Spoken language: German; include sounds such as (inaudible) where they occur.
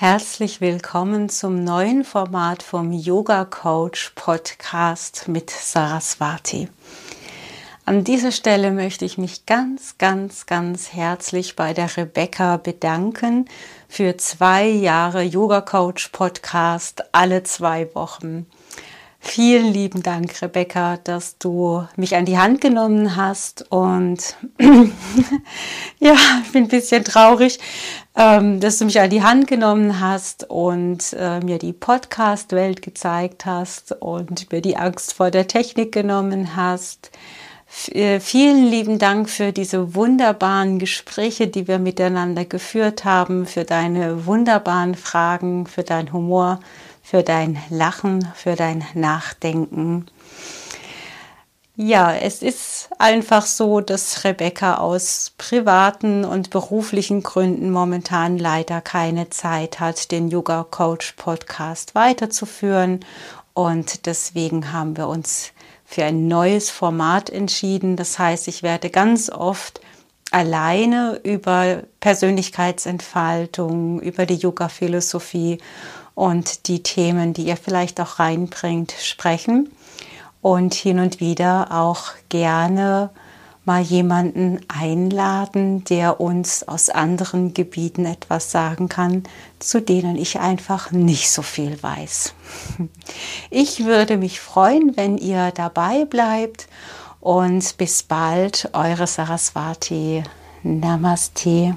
Herzlich willkommen zum neuen Format vom Yoga Coach Podcast mit Saraswati. An dieser Stelle möchte ich mich ganz, ganz, ganz herzlich bei der Rebecca bedanken für zwei Jahre Yoga Coach Podcast alle zwei Wochen. Vielen lieben Dank, Rebecca, dass du mich an die Hand genommen hast. Und (clears throat) ja, ich bin ein bisschen traurig, ähm, dass du mich an die Hand genommen hast und äh, mir die Podcast-Welt gezeigt hast und mir die Angst vor der Technik genommen hast. Äh, vielen lieben Dank für diese wunderbaren Gespräche, die wir miteinander geführt haben, für deine wunderbaren Fragen, für deinen Humor für dein Lachen, für dein Nachdenken. Ja, es ist einfach so, dass Rebecca aus privaten und beruflichen Gründen momentan leider keine Zeit hat, den Yoga Coach Podcast weiterzuführen. Und deswegen haben wir uns für ein neues Format entschieden. Das heißt, ich werde ganz oft alleine über Persönlichkeitsentfaltung, über die Yoga-Philosophie und die Themen, die ihr vielleicht auch reinbringt, sprechen und hin und wieder auch gerne mal jemanden einladen, der uns aus anderen Gebieten etwas sagen kann, zu denen ich einfach nicht so viel weiß. (laughs) Ich würde mich freuen, wenn ihr dabei bleibt und bis bald, eure Saraswati. Namaste.